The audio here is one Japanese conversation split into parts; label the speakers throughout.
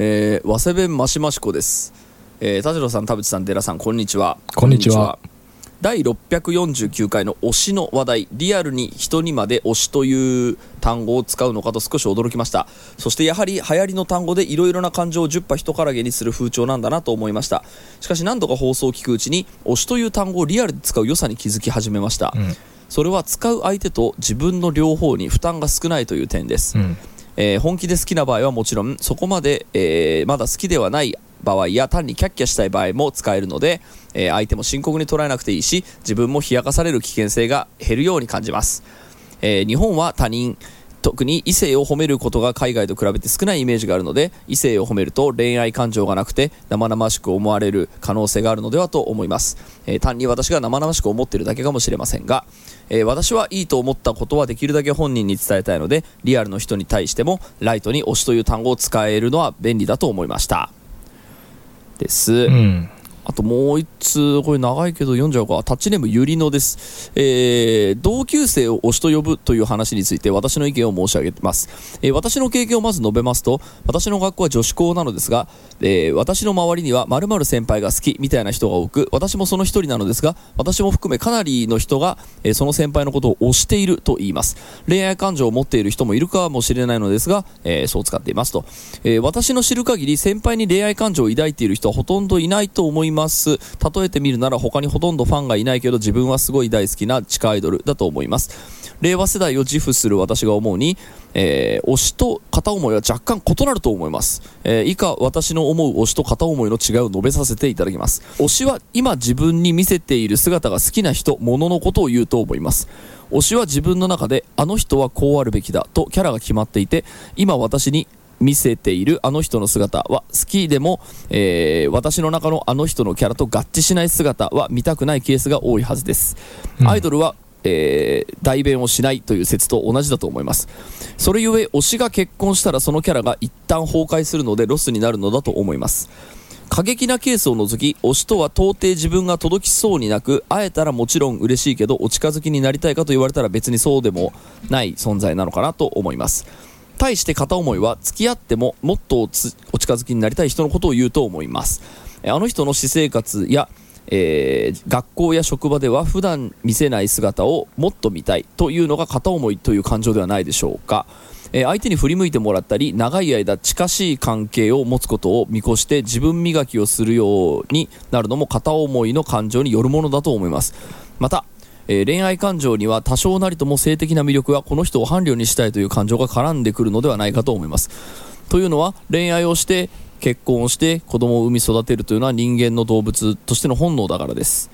Speaker 1: えー、早稲弁マシマシコです。えー、田代さん、田淵さん、寺さん、こんにちは。
Speaker 2: こんにちは
Speaker 1: 第649回の推しの話題、リアルに人にまで推しという単語を使うのかと少し驚きました。そしてやはり流行りの単語でいろいろな感情を10波人からげにする風潮なんだなと思いました。しかし何度か放送を聞くうちに、推しという単語をリアルで使う良さに気づき始めました。
Speaker 2: うん
Speaker 1: それは使う相手と自分の両方に負担が少ないという点です。
Speaker 2: うん
Speaker 1: えー本気で好きな場合はもちろんそこまで、えーまだ好きではない場合や単にキャッキャしたい場合も使えるので、えー相手も深刻に捉えなくていいし自分も冷やかされる危険性が減るように感じます、え日本は他人特に異性を褒めることが海外と比べて少ないイメージがあるので異性を褒めると恋愛感情がなくて生々しく思われる可能性があるのではと思います、えー単に私が生々しく思っているだけかもしれませんが、えー私はいいと思ったことはできるだけ本人に伝えたいのでリアルの人に対してもライトに推しという単語を使えるのは便利だと思いました。です、
Speaker 2: うん。
Speaker 1: あともう一通、これ長いけど読んじゃうか。タッチネームゆりのです。えー、同級生を推しと呼ぶという話について私の意見を申し上げます。えー私の経験をまず述べますと、私の学校は女子校なのですが、えー私の周りには〇〇先輩が好きみたいな人が多く、私もその一人なのですが、私も含めかなりの人が、えーその先輩のことを推していると言います。恋愛感情を持っている人もいるかもしれないのですが、えーそう使っていますと。えー私の知る限り先輩に恋愛感情を抱いている人はほとんどいないと思います。ます例えてみるなら他にほとんどファンがいないけど自分はすごい大好きな地下アイドルだと思います。令和世代を自負する私が思うに、えー推しと片思いは若干異なると思います。えー以下私の思う推しと片思いの違いを述べさせていただきます。推しは今自分に見せている姿が好きな人、物のことを言うと思います。推しは自分の中であの人はこうあるべきだとキャラが決まっていて今私に見せているあの人の姿は好きでも、えー私の中のあの人のキャラと合致しない姿は見たくないケースが多いはずです、
Speaker 2: うん。
Speaker 1: アイドルは、えー代弁をしないという説と同じだと思います。それゆえ推しが結婚したらそのキャラが一旦崩壊するのでロスになるのだと思います。過激なケースを除き推しとは到底自分が届きそうになく会えたらもちろん嬉しいけどお近づきになりたいかと言われたら別にそうでもない存在なのかなと思います対して片思いは付き合ってももっとお近づきになりたい人のことを言うと思います。あの人の私生活やえー学校や職場では普段見せない姿をもっと見たいというのが片思いという感情ではないでしょうか、えー相手に振り向いてもらったり長い間近しい関係を持つことを見越して自分磨きをするようになるのも片思いの感情によるものだと思います。またえー恋愛感情には多少なりとも性的な魅力はこの人を伴侶にしたいという感情が絡んでくるのではないかと思います。というのは恋愛をして結婚をして子供を産み育てるというのは人間の動物としての本能だからです、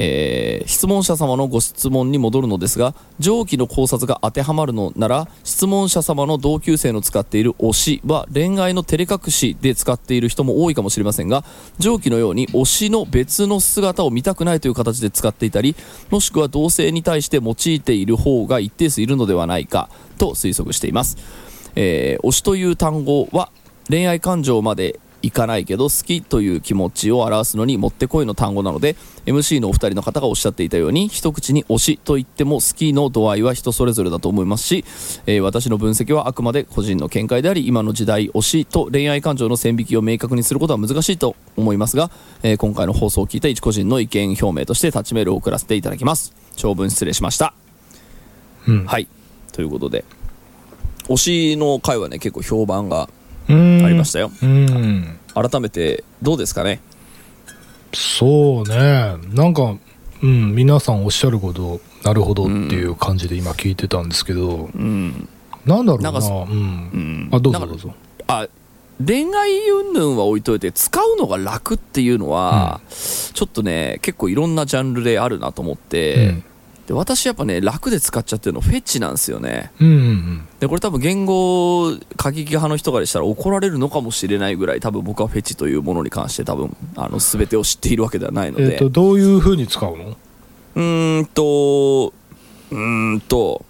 Speaker 1: えー質問者様のご質問に戻るのですが上記の考察が当てはまるのなら質問者様の同級生の使っている推しは恋愛の照れ隠しで使っている人も多いかもしれませんが上記のように推しの別の姿を見たくないという形で使っていたりもしくは同性に対して用いている方が一定数いるのではないかと推測しています、えー推しという単語は恋愛感情までいかないけど好きという気持ちを表すのにもってこいの単語なので MC のお二人の方がおっしゃっていたように一口に推しと言っても好きの度合いは人それぞれだと思いますし、えー私の分析はあくまで個人の見解であり今の時代推しと恋愛感情の線引きを明確にすることは難しいと思いますが、えー今回の放送を聞いた一個人の意見表明としてタッチメールを送らせていただきます。長文失礼しました。
Speaker 2: うん。
Speaker 1: はい。ということで推しの回はね結構評判が
Speaker 2: うん
Speaker 1: ありましたよ、
Speaker 2: うん。
Speaker 1: 改めてどうですかね？
Speaker 2: そうね。なんかうん皆さんおっしゃることなるほどっていう感じで今聞いてたんですけど、
Speaker 1: うん。
Speaker 2: なんだろうな。
Speaker 1: なんかそ
Speaker 2: うん。
Speaker 1: うん。
Speaker 2: あどうぞどうぞ。
Speaker 1: あ恋愛云々は置いといて使うのが楽っていうのは、ちょっとね結構いろんなジャンルであるなと思って、で私やっぱね楽で使っちゃってるのフェチなんですよね。
Speaker 2: うんうんうん。
Speaker 1: でこれ多分言語過激派の人からしたら怒られるのかもしれないぐらい多分僕はフェチというものに関して多分あの全てを知っているわけではないので、
Speaker 2: えっ、とどういうふうに使うの？
Speaker 1: うーんと、うーんと、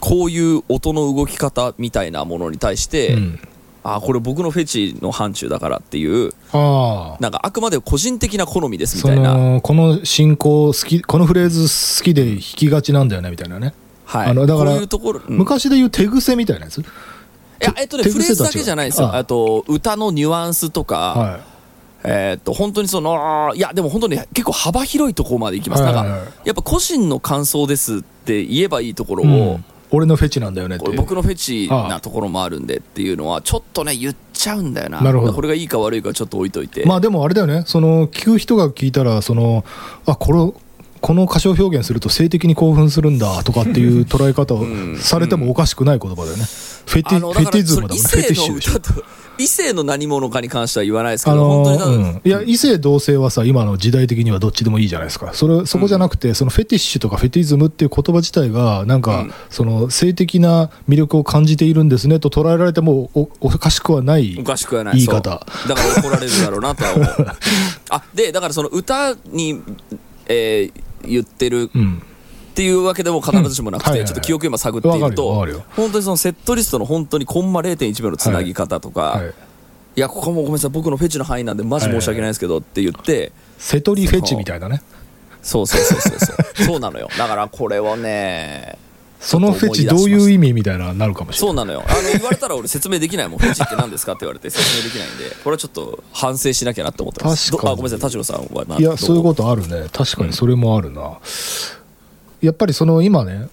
Speaker 1: こういう音の動き方みたいなものに対して、
Speaker 2: うん
Speaker 1: あこれ僕のフェチの範疇だからっていう
Speaker 2: ああ。
Speaker 1: なんかあくまで個人的な好みですみ
Speaker 2: そ
Speaker 1: たいな、
Speaker 2: のこの進行好きこのフレーズ好きで弾きがちなんだよねみたいなね。
Speaker 1: はい、
Speaker 2: あのだから
Speaker 1: こういうところ、うん。
Speaker 2: 昔で言う手癖みたいなやつ？
Speaker 1: やえっとねフレーズだけじゃないですよ。あと歌のニュアンスとか、
Speaker 2: は
Speaker 1: えーっと本当にそのいやでも本当に結構幅広いところまでいきます、
Speaker 2: はいはいはい。
Speaker 1: なんかやっぱ個人の感想ですって言えばいいところ
Speaker 2: い、
Speaker 1: を、
Speaker 2: うん俺のフェチなんだよねって
Speaker 1: 僕のフェチなところもあるんでっていうのはちょっとね言っちゃうんだよな。
Speaker 2: なるほど。
Speaker 1: これがいいか悪いかちょっと置いといて、
Speaker 2: まあでもあれだよね。その聞く人が聞いたらそのあこれこの歌唱表現すると性的に興奮するんだとかっていう捉え方を
Speaker 1: ん
Speaker 2: されてもおかしくない言葉だよね、フェティフェティズムだもんね。フェティッシュ
Speaker 1: 異
Speaker 2: でしょ
Speaker 1: 異性の何者かに関しては言わないですけど、
Speaker 2: あの
Speaker 1: 本当に
Speaker 2: うん、いや異性同性はさ今の時代的にはどっちでもいいじゃないですか。それそこじゃなくて、そのフェティッシュとかフェティズムっていう言葉自体がなんか、
Speaker 1: うん。
Speaker 2: その性的な魅力を感じているんですねと捉えられてもおおかしくはない
Speaker 1: おかしくはない。
Speaker 2: 言い方。
Speaker 1: だから怒られるだろうなとは思う。あでだからその歌に、えー言ってる
Speaker 2: うん
Speaker 1: っていうわけでも必ずしもなくて、
Speaker 2: うんはいはいはい。
Speaker 1: ちょっと記憶今探っていると本当にそのセットリストの本当にコンマ0.1秒のつなぎ方とか、
Speaker 2: はい。
Speaker 1: い、やここもごめんなさい僕のフェチの範囲なんでマジ申し訳ないですけどって言って、
Speaker 2: 瀬戸リフェチみたいなね。
Speaker 1: そうそうそうそうそう。そうなのよ。だからこれをね
Speaker 2: そのフェチどういう意味みたいななるかもしれ
Speaker 1: そうなのよ。あの言われたら俺説明できないもん。フェチって何ですかって言われて説明できないんでこれはちょっと反省しなきゃなって思ってます。
Speaker 2: 確かに。
Speaker 1: どあごめんなさい田代さんは。
Speaker 2: ないいやそういう
Speaker 1: と
Speaker 2: ことあるね。確かにそれもあるな、やっぱりその今ね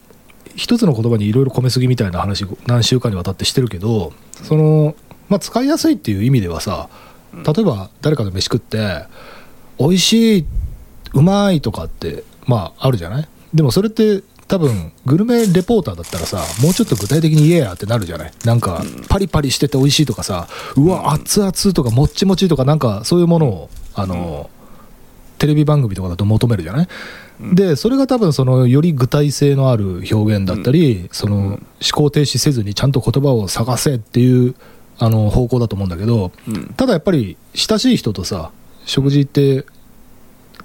Speaker 2: 一つの言葉にいろいろ込めすぎみたいな話何週間にわたってしてるけどその、まあ、使いやすいっていう意味ではさ例えば誰かと飯食って「美味しい」「うまい」とかってまああるじゃない？でもそれって多分グルメレポーターだったらさもうちょっと具体的に言えやってなるじゃない？なんかパリパリしてて美味しいとかさうわ熱々とかもっちもちとかなんかそういうものをあの、テレビ番組とかだと求めるじゃない、でそれが多分そのより具体性のある表現だったり、その思考停止せずにちゃんと言葉を探せっていうあの方向だと思うんだけど
Speaker 1: うん。
Speaker 2: ただやっぱり親しい人とさ食事行って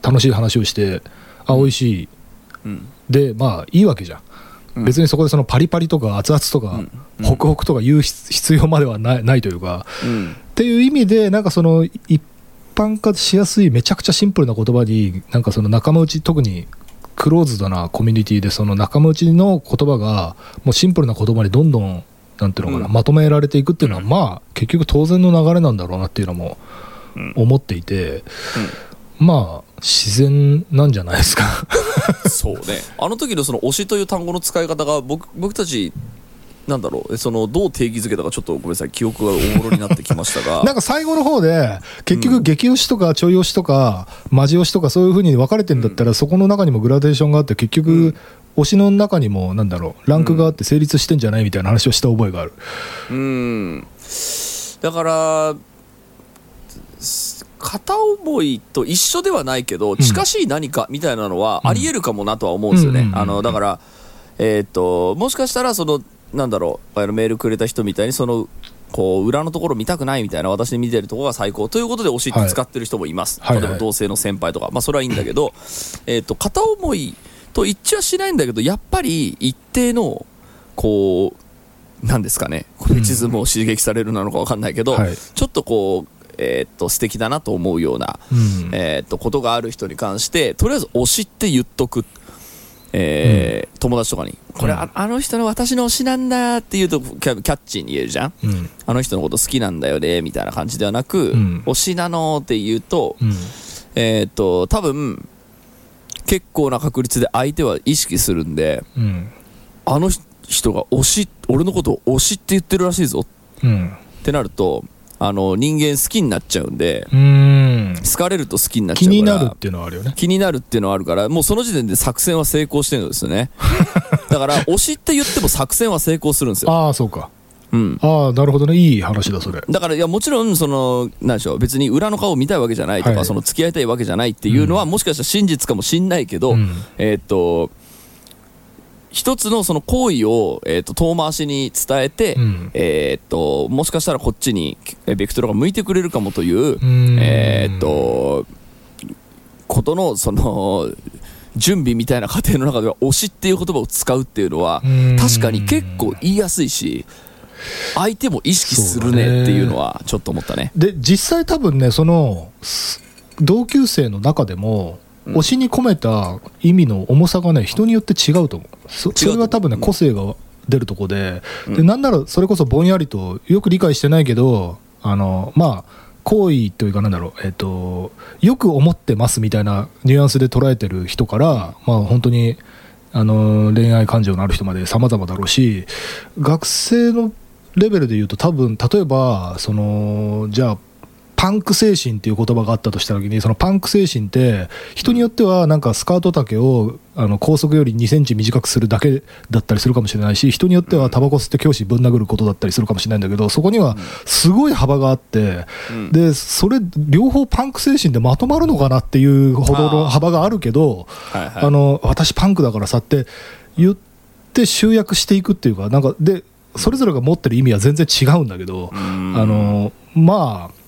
Speaker 2: 楽しい話をしてあ美味しい。
Speaker 1: うん。
Speaker 2: でまあいいわけじゃん、
Speaker 1: うん。
Speaker 2: 別にそこでそのパリパリとか熱々とか、
Speaker 1: うん。
Speaker 2: ホクホクとか言う必必要まではないというか。
Speaker 1: うん。
Speaker 2: っていう意味でなんかその一般化しやすいめちゃくちゃシンプルな言葉になんかその仲間内特にクローズドなコミュニティでその仲間内の言葉がもうシンプルな言葉にどんどんなんていうのかな、
Speaker 1: うん。
Speaker 2: まとめられていくっていうのはまあ結局当然の流れなんだろうなっていうのも
Speaker 1: うん
Speaker 2: 思っていて、まあ自然なんじゃないですか。
Speaker 1: そうね。あの時のその推しという単語の使い方が僕僕たちなんだろうそのどう定義づけたかちょっとごめんなさい。記憶がおもろになってきましたが。
Speaker 2: なんか最後の方で結局激推しとかちょい推しとかマジ推しとかそういう風に分かれてんだったらそこの中にもグラデーションがあって結局推しの中にもなんだろうランクがあって成立してんじゃないみたいな話をした覚えがある。
Speaker 1: うん。だからす片思いと一緒ではないけど近しい何かみたいなのはありえるかもなとは思うんですよね、
Speaker 2: うんうん。うん。うん。
Speaker 1: あのだからえーっともしかしたらそのなんだろうあのメールくれた人みたいにそのこう裏のところ見たくないみたいな私に見てるところが最高。ということで推しって使ってる人もいます、
Speaker 2: はい
Speaker 1: 例えば同性の先輩とか、まあ、それはいいんだけどえーっと片思いと一致はしないんだけどやっぱり一定のこうなんですかね。フェチズムを刺激されるなのか分かんないけど、
Speaker 2: はい。
Speaker 1: ちょっとこう、えーっと素敵だなと思うような、
Speaker 2: うん。
Speaker 1: えーっとことがある人に関してとりあえず推しって言っとく、えー友達とかにこれ、
Speaker 2: うん。
Speaker 1: ああの人の私の推しなんだって言うとキャッチーに言えるじゃん？
Speaker 2: うん。
Speaker 1: あの人のこと好きなんだよねみたいな感じではなく、
Speaker 2: うん。
Speaker 1: 推しなのって言うと,、
Speaker 2: うん。
Speaker 1: えーっと多分結構な確率で相手は意識するんで
Speaker 2: うん。
Speaker 1: あの人が推し俺のことを推しって言ってるらしいぞ。
Speaker 2: うん。
Speaker 1: ってなるとあの人間好きになっちゃうんで
Speaker 2: うん。
Speaker 1: 好かれると好きになっちゃ
Speaker 2: 気
Speaker 1: うから
Speaker 2: になるっていうのはあるよね。
Speaker 1: 気になるっていうのはあるからもうその時点で作戦は成功してるんですよね。だから推しって言っても作戦は成功するんですよ、
Speaker 2: ああそうか。
Speaker 1: うん、
Speaker 2: ああなるほどね。いい話だそれ。
Speaker 1: だからいやもちろんそのなんでしょう別に裏の顔を見たいわけじゃないとか、
Speaker 2: はい。
Speaker 1: その付き合いたいわけじゃないっていうのは、もしかしたら真実かもしんないけど、
Speaker 2: うん。
Speaker 1: えーっと一つのその行為を、えーっと遠回しに伝えて、
Speaker 2: うん。
Speaker 1: えーっともしかしたらこっちにえベクトルが向いてくれるかもという、
Speaker 2: うん。
Speaker 1: えーっとことのその準備みたいな過程の中では推しっていう言葉を使うっていうのは
Speaker 2: うん。
Speaker 1: 確かに結構言いやすいし相手も意識するねっていうのはちょっと思ったね。
Speaker 2: で実際多分ねそのす同級生の中でも
Speaker 1: うん
Speaker 2: 推しに込めた意味の重さがね人によって違うと思う。そそれは多分ね
Speaker 1: うん。
Speaker 2: 個性が出るとこで,、でなんならそれこそぼんやりとよく理解してないけどあのまあ行為というかなんだろう、えっと、よく思ってますみたいなニュアンスで捉えてる人から、まあ、本当にあの恋愛感情のある人まで様々だろうし学生のレベルで言うと多分例えばそのじゃあパンク精神っていう言葉があったとした時にそのパンク精神って人によってはなんかスカート丈をあの高速より2センチ短くするだけだったりするかもしれないし人によってはタバコ吸って教師ぶん殴ることだったりするかもしれないんだけどそこにはすごい幅があって
Speaker 1: うん。
Speaker 2: でそれ両方パンク精神でまとまるのかなっていうほどの幅があるけどあの私パンクだからさって言って集約していくっていうかなんかでそれぞれが持ってる意味は全然違うんだけど、
Speaker 1: うん。
Speaker 2: あのまあ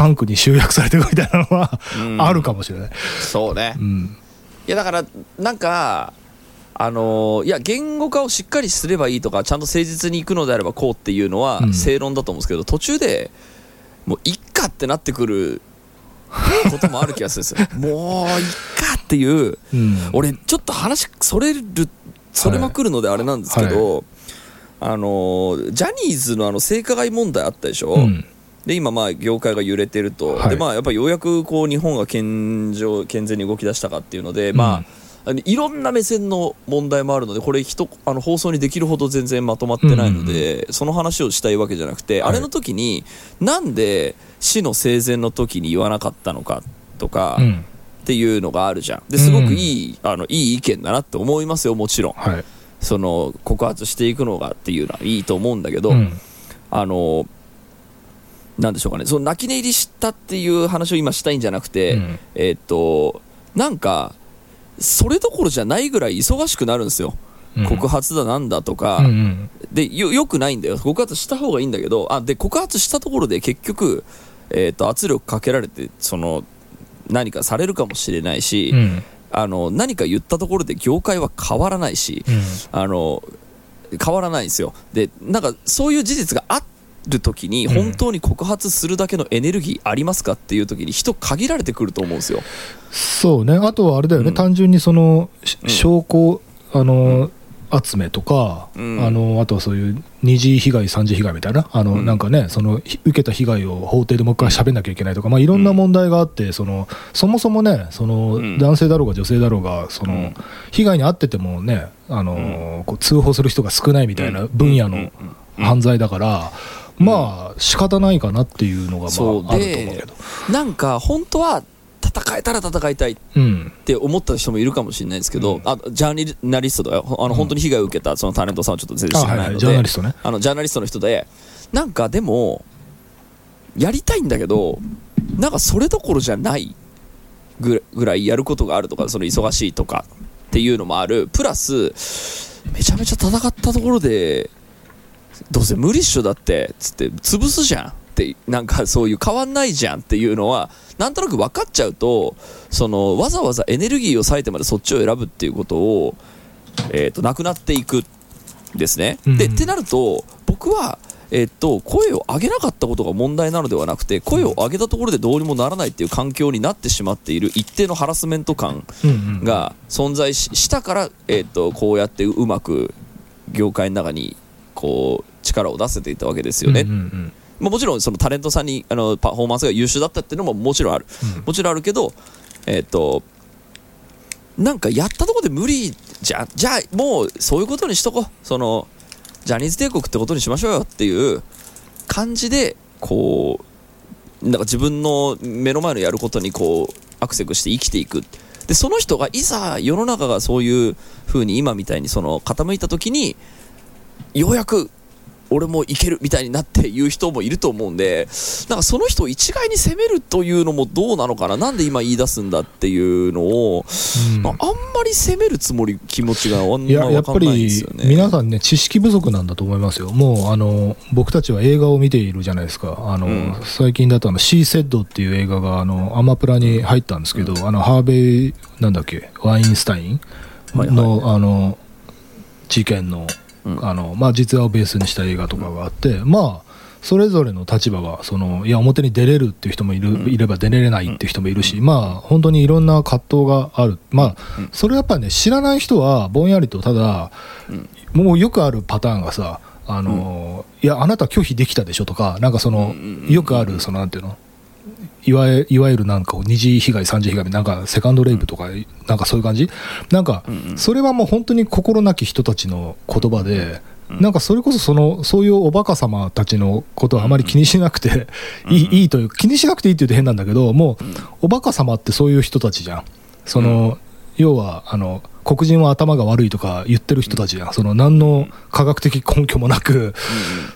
Speaker 2: パンクに集約されていくみたいなのは、
Speaker 1: うん。
Speaker 2: あるかもしれない、
Speaker 1: そうね。
Speaker 2: うん。
Speaker 1: いやだからなんかあのーいや言語化をしっかりすればいいとかちゃんと誠実にいくのであればこうっていうのは
Speaker 2: うん。
Speaker 1: 正論だと思うんですけど、途中でもういっかってなってくることもある気がするんですよ。もういっかっていう
Speaker 2: うん。
Speaker 1: 俺ちょっと話それるそれまくるのであれなんですけど、あのージャニーズのあの性加害問題あったでしょ、
Speaker 2: うん
Speaker 1: で今まあ業界が揺れてると、
Speaker 2: はい。
Speaker 1: でまあやっぱりようやくこう日本が健常健全に動き出したかっていうので、まああのいろんな目線の問題もあるのでこれ人あの放送にできるほど全然まとまってないので、その話をしたいわけじゃなくて、
Speaker 2: はい。
Speaker 1: あれの時になんで死の生前の時に言わなかったのかとか、っ
Speaker 2: うん。
Speaker 1: ていうのがあるじゃん。ですごくいい,、あのいい意見だなって思いますよもちろん。
Speaker 2: はい。
Speaker 1: その告発していくのがっていうのはいいと思うんだけど、
Speaker 2: うん。
Speaker 1: あのなんでしょうかね。その泣き寝入りしたっていう話を今したいんじゃなくて、
Speaker 2: うん。
Speaker 1: えーっとなんかそれどころじゃないぐらい忙しくなるんですよ、
Speaker 2: うん。
Speaker 1: 告発だなんだとか、
Speaker 2: うんうん
Speaker 1: でよよくないんだよ。告発した方がいいんだけどあで告発したところで結局、えーっと圧力かけられてその何かされるかもしれないし、
Speaker 2: うん。
Speaker 1: あの何か言ったところで業界は変わらないし、
Speaker 2: うん。
Speaker 1: あの変わらないんですよ。でなんかそういう事実がある時に
Speaker 2: うん。
Speaker 1: 本当に告発するだけのエネルギーありますかっていう時に人限られてくると思うんですよ。
Speaker 2: そうね。あとはあれだよね、
Speaker 1: うん。
Speaker 2: 単純にそのし
Speaker 1: うん。
Speaker 2: 証拠あの、集めとか、
Speaker 1: うん。
Speaker 2: あのあとはそういう二次被害三次被害みたいなあの、
Speaker 1: うん。
Speaker 2: なんかねそのひ受けた被害を法廷でもう一回喋んなきゃいけないとか、まあ、いろんな問題があってそのそもそもねその、
Speaker 1: うん。
Speaker 2: 男性だろうが女性だろうがその、
Speaker 1: うん。
Speaker 2: 被害に遭っててもねあの、こう通報する人が少ないみたいな分野の
Speaker 1: うん。うん。うん。
Speaker 2: 犯罪だから、まあ仕方ないかなっていうのが、まあ、あると思うけ
Speaker 1: で
Speaker 2: ど。
Speaker 1: なんか本当は戦えたら戦いたいっ
Speaker 2: うん。
Speaker 1: て思った人もいるかもしれないですけど、
Speaker 2: うん。
Speaker 1: あジャーナリストだよあの本当に被害を受けたそのタレントさんはちょっと全然知らないので、
Speaker 2: ジャーナリストね。
Speaker 1: あのジャーナリストの人でなんかでもやりたいんだけどなんかそれどころじゃないぐぐらいやることがあるとかその忙しいとかっていうのもある。プラスめちゃめちゃ戦ったところでどうせ無理っしょだってつって潰すじゃん。ってなんかそういう変わんないじゃんっていうのはなんとなく分かっちゃうとそのわざわざエネルギーを割いてまでそっちを選ぶっていうことを、えー、となくなっていくんですね。
Speaker 2: うん
Speaker 1: でってなると僕はえっと、声を上げなかったことが問題なのではなくて声を上げたところでどうにもならないっていう環境になってしまっている一定のハラスメント感が存在ししたから、えっとこうやってうまく業界の中にこう力を出せていたわけですよね。
Speaker 2: うんうん
Speaker 1: まあ、もちろんそのタレントさんにあのパフォーマンスが優秀だったっていうのももちろんある、
Speaker 2: うん。
Speaker 1: もちろんあるけど、えっとなんかやったところで無理じゃんじゃあもうそういうことにしとこう。そのジャニーズ帝国ってことにしましょうよっていう感じでこうなんか自分の目の前のやることにこうアクセクして生きていく。でその人がいざ世の中がそういう風に今みたいにその傾いた時にようやく俺もいけるみたいになって言う人もいると思うんでなんかその人を一概に責めるというのもどうなのかな？なんで今言い出すんだっていうのを、
Speaker 2: うん。
Speaker 1: まあ、あんまり責めるつもり気持ちがあん
Speaker 2: いや
Speaker 1: ま
Speaker 2: やっぱり。皆さんね知識不足なんだと思いますよ。もうあの僕たちは映画を見ているじゃないですか。あの、
Speaker 1: うん。
Speaker 2: 最近だとあの「シー・セッド」っていう映画があのアマプラに入ったんですけど、あのハーベイなんだっけ？ワインスタインの,、あの事件の,、
Speaker 1: うん
Speaker 2: あのまあ、実話をベースにした映画とかがあって、まあそれぞれの立場がそのいや表に出れるっていう人もいる、いれば出れないっていう人もいるし、まあ本当にいろんな葛藤がある、まあ、それやっぱりね知らない人はぼんやりとただ、もうよくあるパターンがさあの、いやあなた拒否できたでしょとかなんかその、よくあるそのなんていうの？いわいわゆるなんか二次被害、三次被害、なんかセカンドレイプとか、なんかそういう感じ、なんかそれはもう本当に心なき人たちの言葉で、なんかそれこそそのそういうおバカ様たちのことはあまり気にしなくていいいいという気にしなくていいって言うと変なんだけどもうおバカ様ってそういう人たちじゃん。その、要はあの黒人は頭が悪いとか言ってる人たちじゃん。その何の科学的根拠もなく、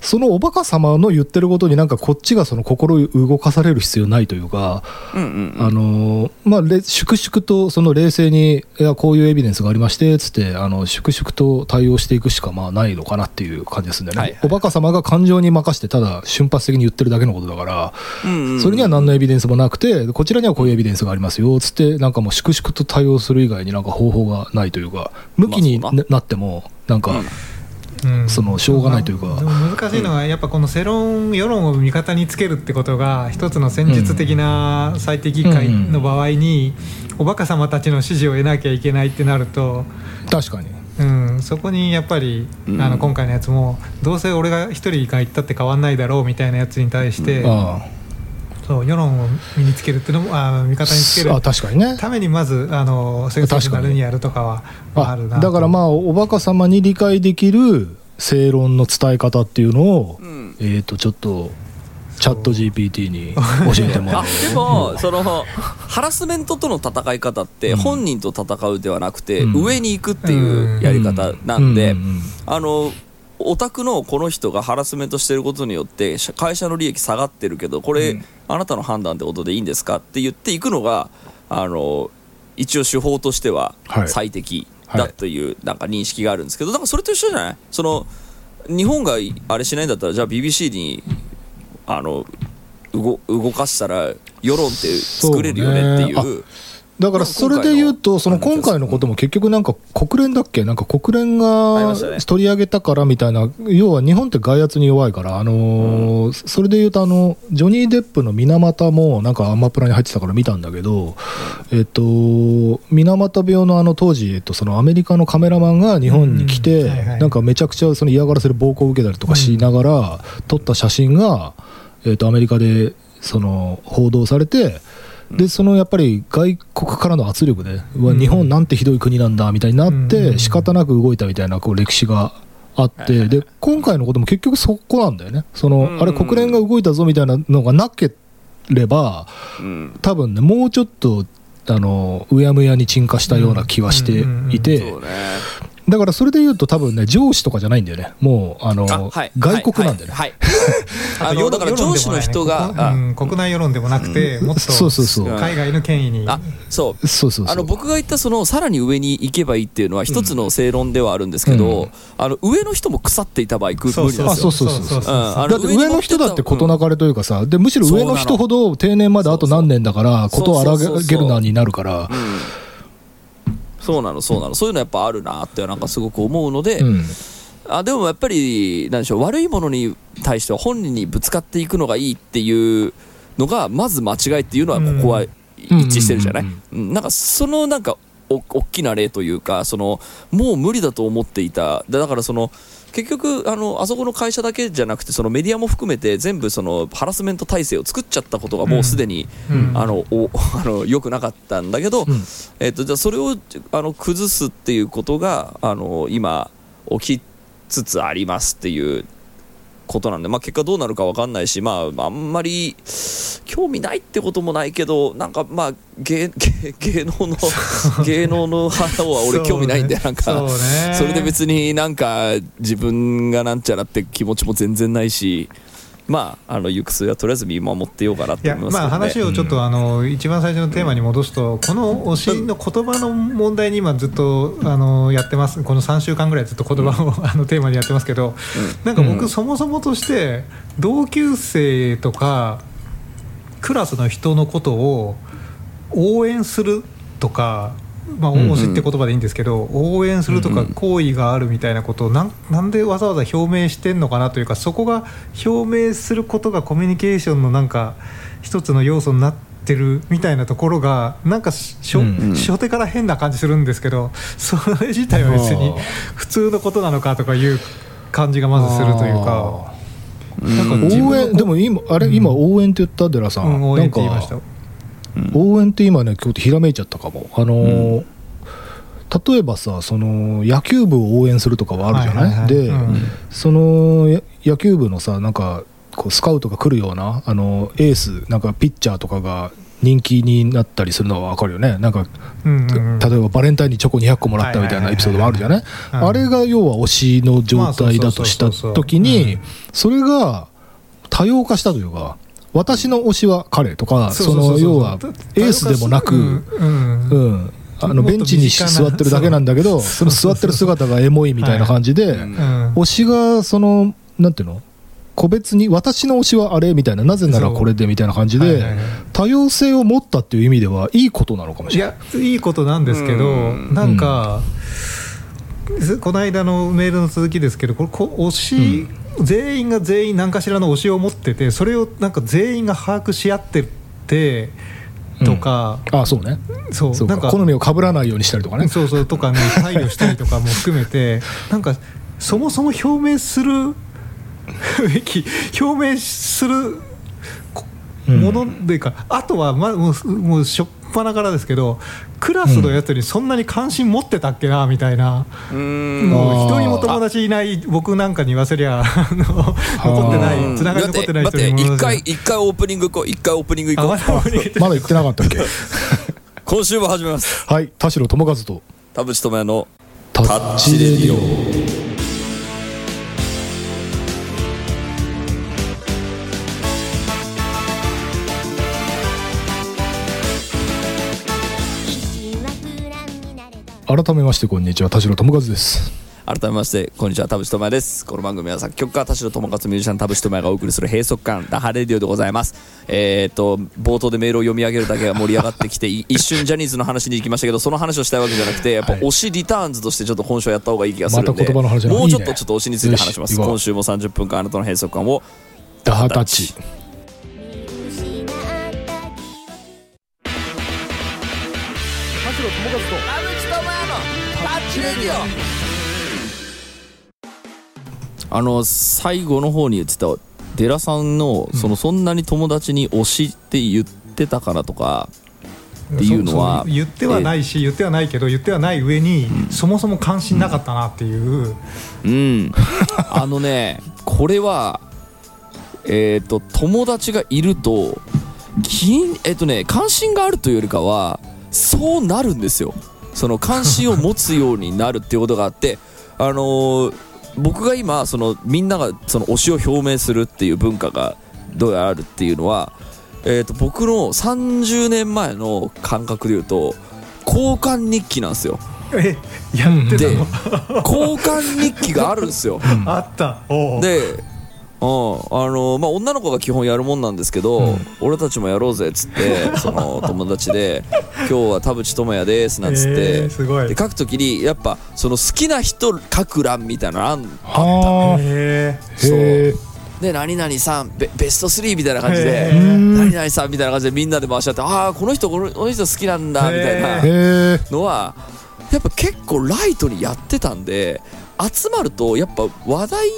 Speaker 2: そのおバカ様の言ってることになんかこっちがその心を動かされる必要ないというか、あのまあ、粛々とその冷静にいやこういうエビデンスがありましてつってあの粛々と対応していくしかまあないのかなっていう感じですんでね、はいはい、おバカ様が感情に任せてただ瞬発的に言ってるだけのことだから、それには何のエビデンスもなくてこちらにはこういうエビデンスがありますよ。つってなんかもう粛々と対応する以外になんか方法がないというか向きにな。ってもなんか、そのしょうがないというか、
Speaker 3: 難しいのはやっぱこの世論世論を味方につけるってことが一つの戦術的な最適解の場合に、おバカ様たちの支持を得なきゃいけないってなると
Speaker 2: 確かに、
Speaker 3: うん、そこにやっぱり、あの今回のやつもどうせ俺が一人が言ったって変わんないだろうみたいなやつに対して、そう世論を身につけるっていうのもあ味方につける
Speaker 2: あ確かに、ね、
Speaker 3: ためにまずあのセクシナルにやるとかはあるな
Speaker 2: だからまあおバカ様に理解できる正論の伝え方っていうのを、うん、えっ、ー、とちょっとチャット GPT に教えてもらう。
Speaker 1: でもそのハラスメントとの戦い方って本人と戦うではなくて、うん、上に行くっていうやり方なんで、あのお宅のこの人がハラスメントしてることによって会社の利益下がってるけどこれ、うん、あなたの判断ってことでいいんですかって言っていくのがあの一応手法としては最適だというなんか認識があるんですけどだからそれと一緒じゃない？その日本があれしないんだったらじゃあ BBC にあの動動かしたら世論って作れるよねっていう。
Speaker 2: だからそれで言うと、その今回のことも結局なんか国連だっけ？なんか国連が取り上げたからみたいな、要は日本って外圧に弱いから、あのそれで言うとあの、ジョニー・デップの水俣もなんかアマプラに入ってたから見たんだけど、えっと、水俣病のあの当時、えっと、そのアメリカのカメラマンが日本に来て、なんかめちゃくちゃその嫌がらせる暴行を受けたりとかしながら撮った写真が、えっと、アメリカでその報道されて、でそのやっぱり外国からの圧力で、うわ日本なんてひどい国なんだみたいになって仕方なく動いたみたいなこう歴史があって、で今回のことも結局そこなんだよね。その、あれ国連が動いたぞみたいなのがなければ、多分ねもうちょっとあのうやむやに沈下したような気はしていて。だからそれで言うと多分ね上司とかじゃないんだよね。もうあの、はい、外国なんだよね、はい
Speaker 1: はい、あのだから上司の人が、
Speaker 3: うん、国内世論でもなくて、もっとそうそうそう。海外の権威に
Speaker 1: あそう。そうそうあの僕が言ったそのさらに上に行けばいいっていうのは一つの正論ではあるんですけど、うん、あの上の人も腐っていた場合無理ですよ。
Speaker 2: そうそうそうそう、うん、だって上の人だって事なかれというかさでむしろ上の人ほど定年まであと何年だから事を荒げるなになるから、
Speaker 1: そうなのそうなの。そういうのやっぱあるなってなんかすごく思うので、うん、あでもやっぱりなんでしょう悪いものに対しては本人にぶつかっていくのがいいっていうのがまず間違いっていうのはここは一致してるじゃない、うん、なんかそのなんかお大きな例というかそのもう無理だと思っていた。だからその結局あのあそこの会社だけじゃなくてそのメディアも含めて全部そのハラスメント体制を作っちゃったことがもうすでに、うん、あのお あのよくなかったんだけど、うん、えっとじゃそれをあの崩すっていうことがあの今起きつつありますっていうことなんで、まあ、結果どうなるか分かんないし、まあ、あんまり興味ないってこともないけどなんかまあ芸芸能の芸能の花は俺興味ないんで、ね、なんか。それで別になんか自分がなんちゃらって気持ちも全然ないし。まあ、あの行く末はとりあえず見守ってようかなと思います、ね、まあ、
Speaker 3: 話をちょっと、あの一番最初のテーマに戻すと、この推しの言葉の問題に今ずっとあのやってます。この3週間ぐらいずっと言葉を、あのテーマにやってますけど、なんか僕、そもそもとして同級生とかクラスの人のことを応援するとかまあ、
Speaker 1: んうん
Speaker 3: 推しって言葉でいいんですけど、応援するとか
Speaker 1: うんうん
Speaker 3: 好意があるみたいなことをなんなんでわざわざ表明してんのかなというかそこが表明することがコミュニケーションのなんか一つの要素になってるみたいなところがなんかしょ、
Speaker 2: うん
Speaker 1: うん。
Speaker 3: 初手から変な感じするんですけどそれ自体は別に普通のことなのかとかいう感じがまずするというか。なんか
Speaker 2: 応援でも今あれ、
Speaker 3: うん。
Speaker 2: 今応援って言った寺さん、
Speaker 3: うん、応援って言いました。
Speaker 2: なんか応援って今ね今日ひらめいちゃったかも。あのー例えばさその野球部を応援するとかはあるじゃない,、
Speaker 3: はいはいはい。
Speaker 2: で、
Speaker 3: うん。
Speaker 2: そのや野球部のさなんかこうスカウトが来るようなあのエースなんかピッチャーとかが人気になったりするのは分かるよね。なんか
Speaker 3: うんうんうん。
Speaker 2: 例えばバレンタインにチョコ200個もらったみたいなエピソードもあるじゃない？
Speaker 3: はい
Speaker 2: あれが要は推しの状態だとした時にそれが多様化したというか私の推しは彼とかその要はエースでもなく
Speaker 3: うん。うん。
Speaker 2: うんあのベンチに座ってるだけなんだけどその座ってる姿がエモいみたいな感じで
Speaker 1: うん。
Speaker 3: うん
Speaker 2: 推しがそのなんていうの？個別に私の推しはあれみたいななぜならこれでみたいな感じで多様性を持ったっていう意味ではいいことなのかもし
Speaker 3: い
Speaker 2: れない。
Speaker 3: やいいことなんですけど、
Speaker 1: うん。
Speaker 3: なんか、この間のメールの続きですけどこれこ推し、全員が全員何かしらの推しを持っててそれをなんか全員が把握し合っててとか、
Speaker 2: あそうね。
Speaker 3: そうなんか。
Speaker 2: 好みを被らないようにしたりとかね。
Speaker 3: そうそうとかね配慮したりとかも含めて なんかそもそも表明するべき 表明するものでか、あとは、ま、もうもうしょっぱなからですけどクラスのやつにそんなに関心持ってたっけなみたいな、
Speaker 1: うん
Speaker 3: もう一人も友達いない僕なんかに言わせりゃ残ってないつながり残ってない人に
Speaker 1: 一回一回オープニング行こう一回オープニング行こう
Speaker 3: まだ
Speaker 2: まだ言ってなかったっけ
Speaker 1: 今週も始めます
Speaker 2: はい田代智和と
Speaker 1: 田淵智也の
Speaker 2: タ
Speaker 1: ッチレディオ
Speaker 2: 改めましてこんにちは田代智和です。
Speaker 1: 改めましてこんにちは田淵智也です。この番組は作曲家田代智和ミュージシャン田淵智也がお送りする閉塞感ラハレディオでございます。えー、っと冒頭でメールを読み上げるだけが盛り上がってきてい 一瞬ジャニーズの話に行きましたけどその話をしたいわけじゃなくてやっぱ
Speaker 2: はい。
Speaker 1: 推しリターンズとしてちょっと今週はやった方がいい気がするんで
Speaker 2: ま
Speaker 1: もうちょっとちょっと推しについて話します。今週も30分間あなたの閉塞感を
Speaker 2: ダハタッチ
Speaker 1: あの最後の方に言ってたデラさんのそのそんなに友達に推しって言ってたかなとか、っていうのは
Speaker 3: 言ってはないし、言ってはないけど言ってはない上に、そもそも関心なかったなっていう、
Speaker 1: うん、あのねこれはえっ、と友達がいると金えっ、とね関心があるというよりかはそうなるんですよその関心を持つようになるっていうことがあってあのー僕が今そのみんながその推しを表明するっていう文化がどうやらあるっていうのは、えー、と僕の30年前の感覚で言うと交換日記なんですよ。
Speaker 3: えやってた
Speaker 1: で
Speaker 3: の
Speaker 1: 交換日記があるんですよ。
Speaker 3: あった。
Speaker 1: で、うん、あのまあ女の子が基本やるもんなんですけど、俺たちもやろうぜっつってその友達で「今日は田淵智也です」なんつって、
Speaker 3: えーすごい。
Speaker 1: で書くときにやっぱその好きな人書く欄みたいなのあん
Speaker 2: はあ
Speaker 3: へ
Speaker 1: そう。
Speaker 2: へえ
Speaker 1: で何々さんベベスト3みたいな感じで何々さんみたいな感じでみんなで回し合ってああこの人このこの人好きなんだみたいなのはやっぱ結構ライトにやってたんで集まるとやっぱ話題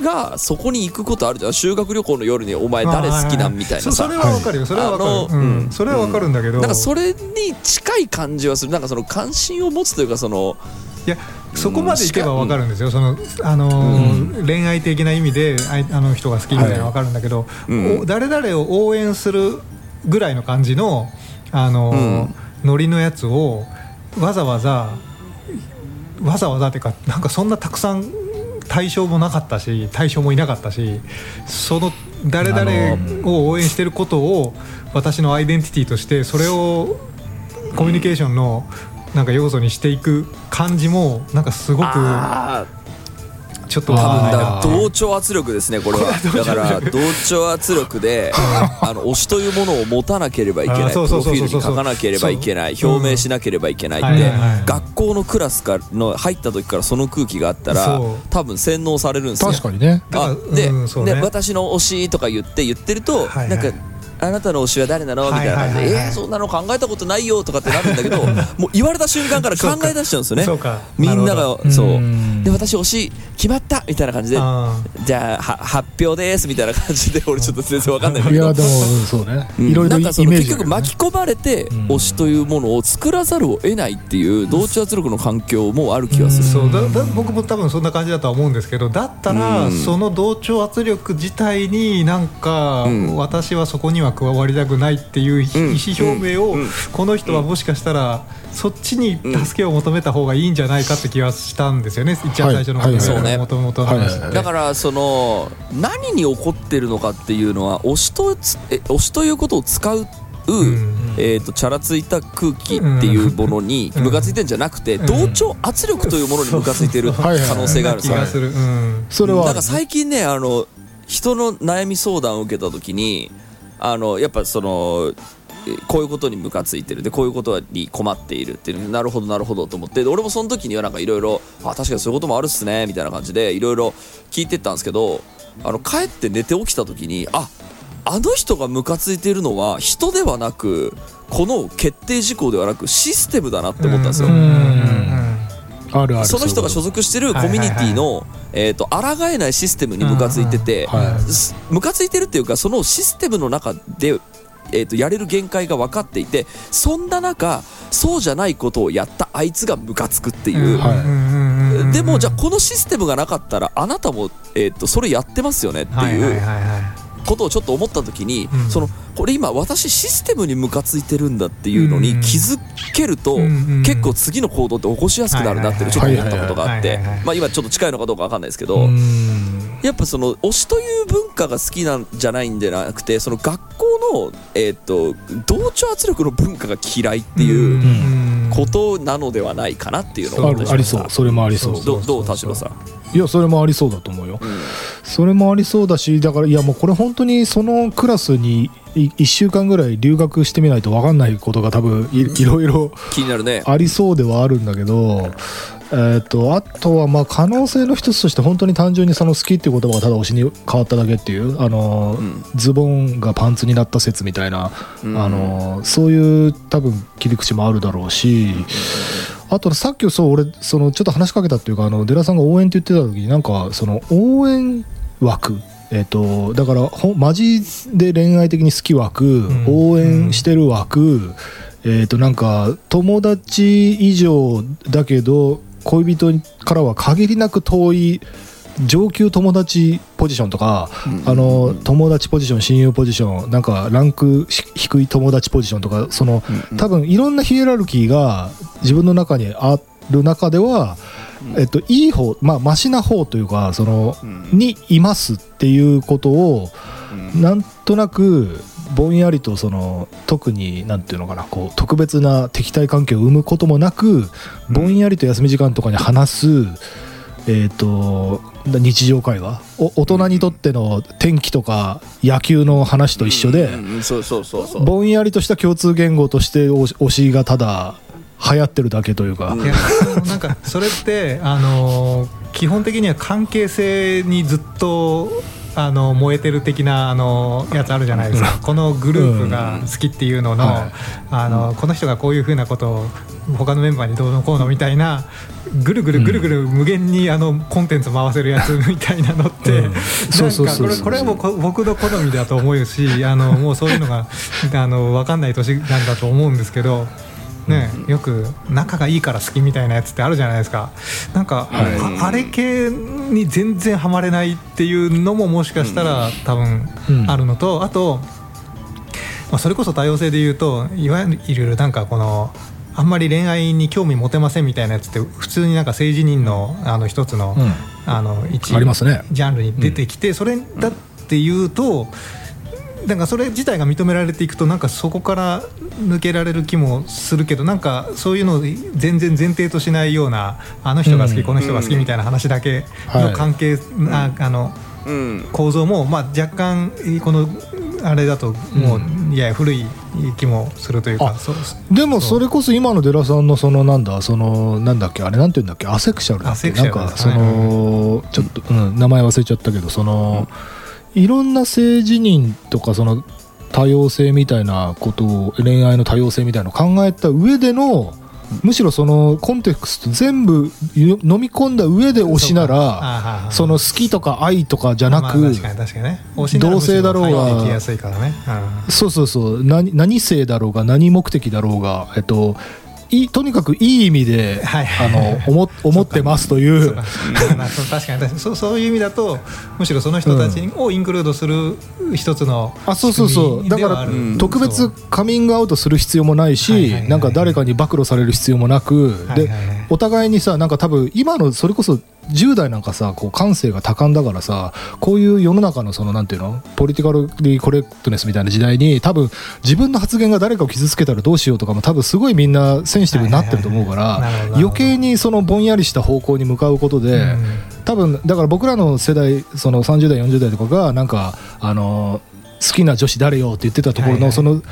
Speaker 1: がそこに行くことあるじゃん。修学旅行の夜にお前誰好きなんみたいなさ。
Speaker 3: そそれはわかるよ。それはわかる、うん。
Speaker 1: うん。
Speaker 3: それはわかるんだけど、
Speaker 1: なんかそれに近い感じはする。なんかその関心を持つというかその
Speaker 3: いやそこまでいけばわかるんですよ、そのあのー恋愛的な意味であの人が好きみたいなのわかるんだけど、
Speaker 1: うん。
Speaker 3: お誰々を応援するぐらいの感じの、あのー
Speaker 1: うん。
Speaker 3: ノリのやつをわざわざわざわざっていうかなんかそんなたくさん対象もなかったし対象もいなかったしその誰々を応援してることを私のアイデンティティとしてそれをコミュニケーションのなんか要素にしていく感じもなんかすごく
Speaker 1: あ
Speaker 3: ちょっと
Speaker 1: 多分
Speaker 3: わかんないな。
Speaker 1: だ同調圧力ですねこれは。だから同調圧力で あの推しというものを持たなければいけない。プロフィールに書かなければいけない。表明しなければいけない。って学校のクラスからの入った時からその空気があったら多分洗脳されるんですよ。
Speaker 2: 確かにね。
Speaker 1: あで,、
Speaker 3: ね。
Speaker 1: で私の推しとか言って言ってると、
Speaker 3: はいはい。
Speaker 1: なんかあなたの推しは誰なの？みたいな感じで、えー、そんなの考えたことないよとかってなるんだけど もう言われた瞬間から考え出しちゃうんですよね。みんながそう。
Speaker 2: うん。
Speaker 1: で私推し決まったみたいな感じで
Speaker 3: あ
Speaker 1: じゃあは発表ですみたいな感じで俺ちょっと全然わかんないんだけど。
Speaker 2: いやでもうん。そうね
Speaker 1: なんかその結局巻き込まれて
Speaker 2: うん。
Speaker 1: 推しというものを作らざるを得ないっていう同調圧力の環境もある気がする。
Speaker 3: そう。だだ僕も多分そんな感じだとは思うんですけどだったら、
Speaker 1: うん。
Speaker 3: その同調圧力自体になんか、
Speaker 1: うん。
Speaker 3: 私はそこには加わりたくないっていう意
Speaker 1: うん。
Speaker 3: 思表明を、
Speaker 1: うん。
Speaker 3: この人はもしかしたら、そっちに助けを求めた方がいいんじゃないかって気がしたんですよね、一番最初の
Speaker 2: はい。はい。
Speaker 1: そうね
Speaker 3: もともとの話
Speaker 1: だからその何に怒ってるのかっていうのは推しとつえ推しということを使う、
Speaker 3: ん。
Speaker 1: えー、とチャラついた空気っていうものに
Speaker 3: うん。
Speaker 1: ムカついてんじゃなくて、
Speaker 3: うん。
Speaker 1: 同調圧力というものにムカついてる可能性があるん
Speaker 2: それは
Speaker 1: なんか最近ねあの人の悩み相談を受けた時にあのやっぱそのこういうことにムカついてる。でこういうことに困っているっていうなるほどなるほどと思って。俺もその時にはなんかいろいろ確かにそういうこともあるっすね。みたいな感じでいろいろ聞いてったんですけどあの帰って寝て起きた時にああの人がムカついてるのは人ではなくこの決定事項ではなくシステムだなって思ったんですよ。
Speaker 2: あるある。
Speaker 1: その人が所属してるコミュニティの、えー、と抗えないシステムにムカついてて、ムカついてるっていうかそのシステムの中で、えー、とやれる限界が分かっていてそんな中そうじゃないことをやったあいつがムカつくっていう。でもじゃあこのシステムがなかったらあなたも、えー、とそれやってますよねって
Speaker 3: はい
Speaker 1: うことをちょっと思った時に、
Speaker 3: うん。
Speaker 1: そのこれ今私システムにムカついてるんだっていうのに気づけると、結構次の行動って起こしやすくなるなってちょっと思ったことがあってまあ今ちょっと近いのかどうかわかんないですけど、
Speaker 2: うん。
Speaker 1: やっぱその推しという文化が好きなんじゃないんじゃなくてその学校の、えー、と同調圧力の文化が嫌いっていう
Speaker 3: うん
Speaker 1: ことなのではないかなっていうのを
Speaker 2: あるありそう。それもありそう。
Speaker 1: どどう田代さん、
Speaker 2: いやそれもありそうだと思うよ。それもありそうだしだからいやもうこれ本当にそのクラスに1週間ぐらい留学してみないと分かんないことが多分いいろいろ
Speaker 1: 気になるね。
Speaker 2: ありそうではあるんだけど、えー、とあとはまあ可能性の一つとして本当に単純にその好きっていう言葉がただ推しに変わっただけっていう、あの
Speaker 1: うん
Speaker 2: ズボンがパンツになった説みたいな、
Speaker 1: うん
Speaker 2: あのそういう多分切り口もあるだろうし。あとさっきそう俺そのちょっと話しかけたっていうかあのデラさんが応援って言ってた時になんかその応援枠えっとだからほんマジで恋愛的に好き枠、
Speaker 3: ん
Speaker 2: 応援してる枠、えっとなんか友達以上だけど恋人からは限りなく遠い上級友達ポジションとか、あの友達ポジション親友ポジションなんかランクし低い友達ポジションとかその多分いろんなヒエラルキーが自分の中にある中では、えっと、いい方まあマシな方というかその、にいますっていうことを、なんとなくぼんやりとその特になんていうのかなこう特別な敵対関係を生むこともなくぼんやりと休み時間とかに話す、えー、と日常会話お大人にとっての天気とか野球の話と一緒で、
Speaker 1: うんうんそうそうそうそう。
Speaker 2: ぼんやりとした共通言語として推しがただ流行ってるだけというか、
Speaker 1: うん。
Speaker 3: いやなんかそれってあの基本的には関係性にずっとあの燃えてる的なあのやつあるじゃないですか、このグループが好きっていうのの,、
Speaker 2: はい
Speaker 3: あのこの人がこういうふうなことを他のメンバーにどうのこうのみたいなぐるぐるぐるぐる無限にあのコンテンツ回せるやつ みたいなのって、これこれはも僕の好みだと思うしあのもうそういうのがあの分かんない年なんだと思うんですけど。ね、よく仲がいいから好きみたいなやつってあるじゃないですか。なんか、
Speaker 1: はい。
Speaker 3: ああれ系に全然ハマれないっていうのももしかしたら多分
Speaker 2: うん
Speaker 3: あるのと、あと、まあ、それこそ多様性で言うといわゆるなんかこのあんまり恋愛に興味持てませんみたいなやつって普通になんか性自認のあの一つの,、
Speaker 2: うん。
Speaker 3: あの一
Speaker 2: ありますね。
Speaker 3: ジャンルに出てきて、それだっていうとなんかそれ自体が認められていくとなんかそこから抜けられる気もするけどなんかそういうのを全然前提としないようなあの人が好き、
Speaker 2: うん
Speaker 3: この人が好きみたいな話だけの関係、ああの
Speaker 1: うん。
Speaker 3: 構造も、まあ、若干このあれだともうやや古い気もするというか、
Speaker 2: でもそれこそ今の寺さんのそのなんだそのなんだっけあれなんて言うんだっけアセクシャルだっけなんかそのちょっと、うん、名前忘れちゃったけどその、いろんな性自認とかその多様性みたいなことを恋愛の多様性みたいなのを考えた上でのむしろそのコンテクスト全部飲み込んだ上で推しならその好きとか愛とかじゃなく、同性だろうがそうそうそう。何何性だろうが何目的だろうが、えっと、いいとにかくいい意味で、
Speaker 3: はい。
Speaker 2: あの思 思ってますという。
Speaker 3: そうか。まあ確かに。確かに。そうそういう意味だとむしろその人たちをインクルードする一つの
Speaker 2: あそうそうそう。だから
Speaker 1: うん。
Speaker 2: 特別カミングアウトする必要もないし、なんか誰かに暴露される必要もなく、でお互いにさなんか多分今のそれこそ10代なんかさこう感性が多感だからさこういう世の中のそのなんていうのポリティカルリーコレクトネスみたいな時代に多分自分の発言が誰かを傷つけたらどうしようとかも多分すごいみんなセンシティブになってると思うから
Speaker 3: ど。
Speaker 2: 余計にそのぼんやりした方向に向かうことで、
Speaker 3: うん。
Speaker 2: 多分だから僕らの世代その30代40代とかがなんかあの好きな女子誰よって言ってたところの、
Speaker 3: はいはい。
Speaker 2: その好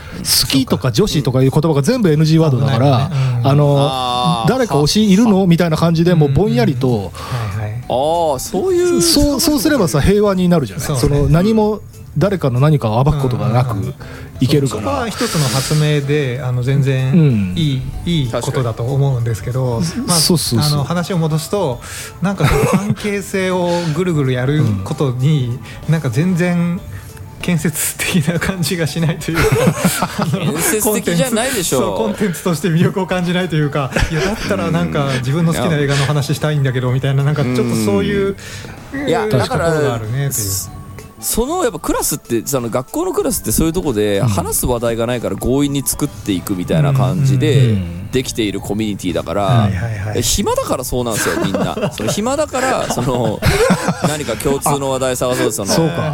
Speaker 2: きとか女子とかいう言葉が全部 NG ワードだから、あの誰か推しいるのみたいな感じでもうぼんやりと、
Speaker 3: はいはい。
Speaker 1: ああそういう
Speaker 2: そうそうすればさ平和になるじゃない。
Speaker 3: そね。
Speaker 2: の何も誰かの何かを暴くことがなく
Speaker 3: うんうんうん。
Speaker 2: いけるか
Speaker 3: そこは
Speaker 2: ら。
Speaker 3: 一つの発明であの全然
Speaker 2: うん。
Speaker 3: いい,、いいことだと思うんですけど、まあ、話を戻すとなんか関係性をぐるぐるやることに、なんか全然建設的な感じがしないというかあの
Speaker 1: 建設的じゃないでしょう
Speaker 3: コンテンツとして魅力を感じないというかいやだったらなんか自分の好きな映画の話したいんだけどみたいななんかちょっとそういう
Speaker 1: いや
Speaker 3: うん
Speaker 1: だから
Speaker 3: ねっていう。
Speaker 1: そのやっぱクラスってその学校のクラスってそういうとこで話す話題がないから強引に作っていくみたいな感じ
Speaker 2: うんう
Speaker 1: で
Speaker 2: ん。
Speaker 1: できているコミュニティだから、暇だからそうなんですよみんな。その暇だからその 何か共通の話題探そうその。
Speaker 2: そうか。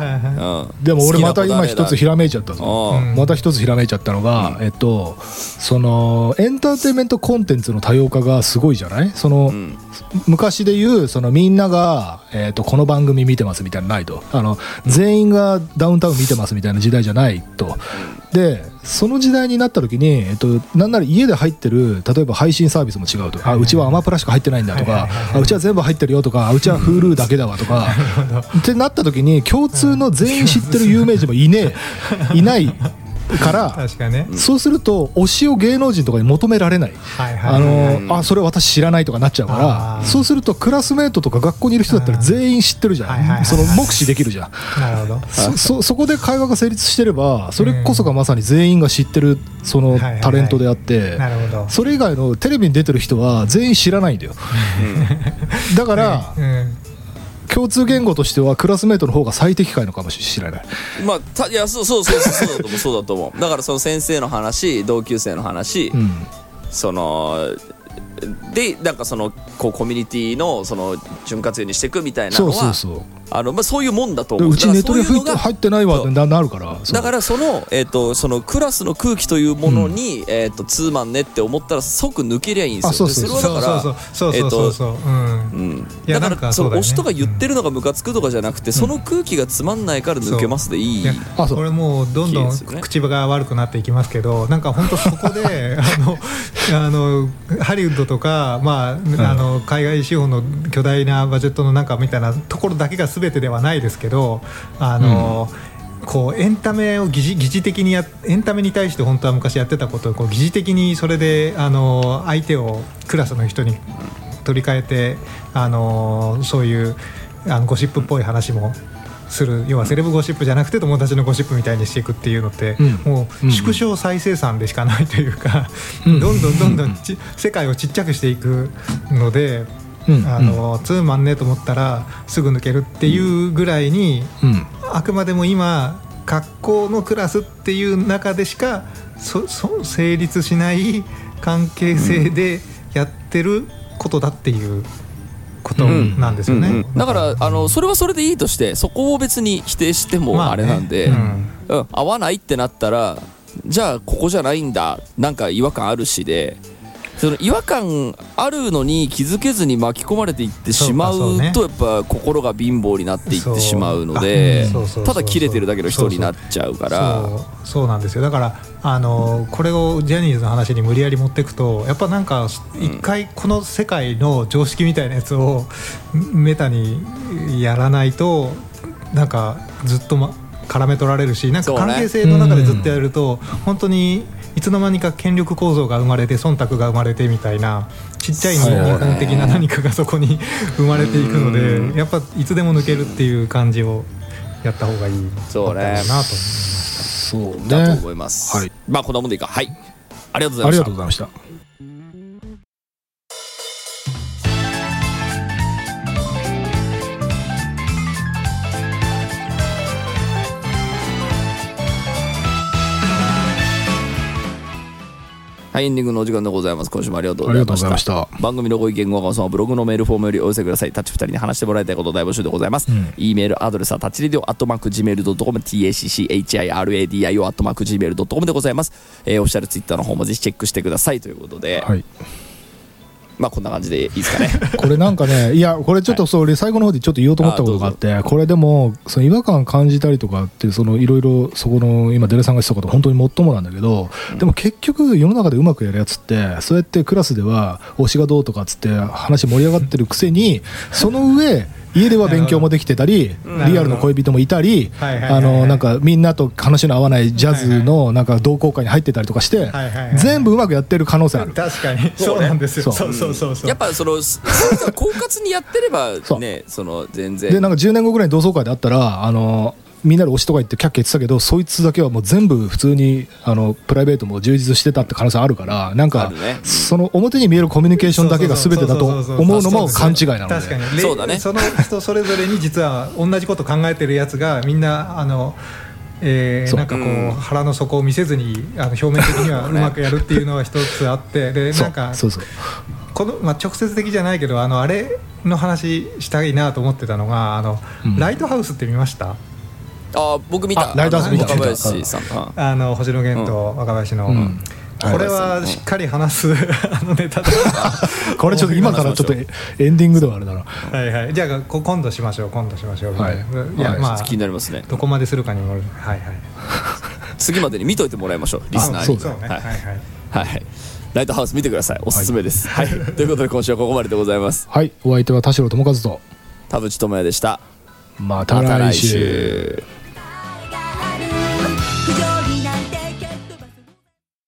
Speaker 1: うん。
Speaker 2: でも俺また今一つひらめいちゃったぞ。
Speaker 1: うん。
Speaker 2: また一つひらめいちゃったのが、えっとそのエンターテインメントコンテンツの多様化がすごいじゃない？その、
Speaker 1: うん
Speaker 2: 昔で言うそのみんなが、えっとこの番組見てますみたいなのないと。あの全員がダウンタウン見てますみたいな時代じゃないと。でその時代になった時に、えっと、なんなら家で入ってる例えば配信サービスも違うと。あうちはアマプラしか入ってないんだとかあうちは全部入ってるよとかあうちは Hulu だけだわとか。ってなった時に共通の全員知ってる有名人もいねえ。いないから
Speaker 3: ね、
Speaker 2: そうすると推しを芸能人とかに求められない。
Speaker 3: はいはい
Speaker 2: あ
Speaker 1: うん
Speaker 2: のあそれ私知らないとかなっちゃうか
Speaker 3: あ
Speaker 2: ら
Speaker 3: ー。
Speaker 2: そうするとクラスメートとか学校にいる人だったら全員知ってるじゃ
Speaker 3: はいはいはい。
Speaker 2: んその目視できるじゃん。
Speaker 3: なるほど。
Speaker 2: そ そそこで会話が成立してればそれこそがまさに全員が知ってるその
Speaker 3: はいはいはい。
Speaker 2: タレントであって
Speaker 3: なるほど。
Speaker 2: それ以外のテレビに出てる人は全員知らないんだよ。だから
Speaker 3: うん
Speaker 2: 共通言語としてはクラスメートの方が最適解のかもしれない。
Speaker 1: まあたいやそうそうそうそうそうだと思う。そうだと思うだからその先生の話同級生の話、
Speaker 2: うん。
Speaker 1: そのでなんかそのこうコミュニティのその潤滑油にしていくみたいな
Speaker 2: そ
Speaker 1: のは
Speaker 2: うそうそう
Speaker 1: あのまあそういうもんだと
Speaker 2: で
Speaker 1: 思う。
Speaker 2: うちネットで
Speaker 1: だからそういうのが
Speaker 2: 入ってないわってななるから
Speaker 1: だからその,、えー、とそのクラスの空気というものに、えー、とツーマンねって思ったら即抜けりゃいいんですよ。
Speaker 2: あそうそう
Speaker 1: でそれはだから
Speaker 3: そうそう
Speaker 1: だか
Speaker 3: ら
Speaker 1: その推しとか言ってるのがムカつくとかじゃなくて、その空気がつまんないから抜けますでいい。
Speaker 3: いや
Speaker 2: あそう。
Speaker 3: これもうどんどん口が悪くなっていきますけどなんか本当そこで あのあのハリウッドとか、まああの海外資本の巨大なバジェットの中みたいなところだけが全てではないですけどあの、こうエンタメを疑似疑似的にやエンタメに対して本当は昔やってたことをこう疑似的にそれであの相手をクラスの人に取り替えてあのそういうあのゴシップっぽい話もする。要はセレブゴシップじゃなくて友達のゴシップみたいにしていくっていうのって、
Speaker 2: うん。
Speaker 3: も
Speaker 2: う
Speaker 3: うん。縮小再生産でしかないというか、
Speaker 2: うん。
Speaker 3: どんどんどんどんち世界をちっちゃくしていくので。
Speaker 2: うん。
Speaker 3: あのツーマンねと思ったらすぐ抜けるっていうぐらいに、
Speaker 2: うん。
Speaker 3: あくまでも今学校のクラスっていう中でしかそそ成立しない関係性でやってることだっていうことなんですよね、
Speaker 1: うんうん。だからあのそれはそれでいいとしてそこを別に否定しても
Speaker 3: まあね。
Speaker 1: あれなんで、
Speaker 3: うん。
Speaker 1: うん、合わないってなったらじゃあここじゃないんだなんか違和感あるしでその違和感あるのに気づけずに巻き込まれていってしまうとやっぱ心が貧乏になっていってしまうのでただ切れてるだけの人になっちゃうから。
Speaker 3: そうなんですよ。だからあのこれをジャニーズの話に無理やり持っていくとやっぱなんか一回この世界の常識みたいなやつをメタにやらないとなんかずっと、ま、絡め取られるしなんか関係性の中でずっとやると、本当にいつの間にか権力構造が生まれて忖度が生まれてみたいなちっちゃい日本的な何かがそこに 生まれていくのでやっぱいつでも抜けるっていう感じをやった方がいい
Speaker 1: そうね。
Speaker 3: なと思いました。
Speaker 2: そう
Speaker 1: だと
Speaker 2: ね
Speaker 1: 思います、
Speaker 2: はい。
Speaker 1: まあこんなもんでいいか。はい。ありがとうござ
Speaker 2: あり
Speaker 1: いました。
Speaker 2: がとうございました
Speaker 1: はいエンディングのお時間でございます。今週もありがとうございまし
Speaker 2: た。
Speaker 1: た。番組のご意見ご感想はブログのメールフォームよりお寄せください。タッチ2人に話してもらいたいこと大募集でございます、
Speaker 2: うん。
Speaker 1: E メールアドレスはタッチレディオアットマーク Gmail.com TACCHIRADIO アットマーク Gmail.com でございます、えー、オフィシャルツイッターの方もぜひチェックしてください。ということで、
Speaker 2: はい
Speaker 1: まあこんな感じでいいですかね。
Speaker 2: これなんかね、いや、これちょっとそれ最後の方でちょっと言おうと思ったことがあって、これでも、その違和感感じたりとかって、そのいろいろそこの今、デレさんが言ってたこと、本当にもっともなんだけど、でも結局、世の中でうまくやるやつって、そうやってクラスでは推しがどうとかっつって話盛り上がってるくせに、その上、家では勉強もできてたり、
Speaker 3: うん。
Speaker 2: リアルの恋人もいたり、あのなんかみんなと話の合わないジャズのなんか同好会に入ってたりとかして全部うまくやってる可能性ある。
Speaker 3: 確かに。そうなんですよ。
Speaker 2: そ
Speaker 3: そううそうそうそう。
Speaker 1: やっぱその 狡猾にやってれば
Speaker 2: そう。
Speaker 1: ねその全
Speaker 2: で
Speaker 1: 然
Speaker 2: なんか10年後ぐらいに同窓会であったらあのみんなで推しとか言ってキャッキャ言ってたけどそいつだけはもう全部普通にあのプライベートも充実してたって可能性あるからなん
Speaker 1: あ
Speaker 2: かその表に見えるコミュニケーションだけが全てだと思うのも勘違いなので。
Speaker 3: 確かに。れ
Speaker 1: そうだね。
Speaker 3: その人それぞれに実は同じこと考えてるやつがみんなあのえーなんかこう、
Speaker 1: うん。
Speaker 3: 腹の底を見せずにあの表面的にはうまくやるっていうのが一つあってで
Speaker 2: そ
Speaker 3: なんか
Speaker 2: うそうそう。
Speaker 3: この、まあ、直接的じゃないけどあのあれの話したいなと思ってたのがあの、
Speaker 2: うん。
Speaker 3: ライトハウスって見ました？
Speaker 1: あ僕見た。
Speaker 2: あライトハウス見た。
Speaker 1: 若林さん。うん。
Speaker 3: あの星野源と若林の、
Speaker 2: うん。
Speaker 3: これはしっかり話す あのネタだな。
Speaker 2: これちょっと今からちょっとエンディングではあれだな
Speaker 3: はいはい。じゃあこ今度しましょう。今度しましょう。
Speaker 2: はい。
Speaker 3: いや
Speaker 2: はい。
Speaker 3: まあ
Speaker 1: 気になりますね。
Speaker 3: どこまでするかにもはいはい。
Speaker 1: 次までに見といてもらいましょう。リスナーに。
Speaker 2: そう
Speaker 3: ね。
Speaker 1: は
Speaker 3: はいいはい。
Speaker 1: はいはい。ライトハウス見てください。おすすめです。はい、ということで今週はここまででございます。
Speaker 2: はい。お相手は田代智和と。
Speaker 1: 田淵智也でした。
Speaker 2: また
Speaker 1: 来週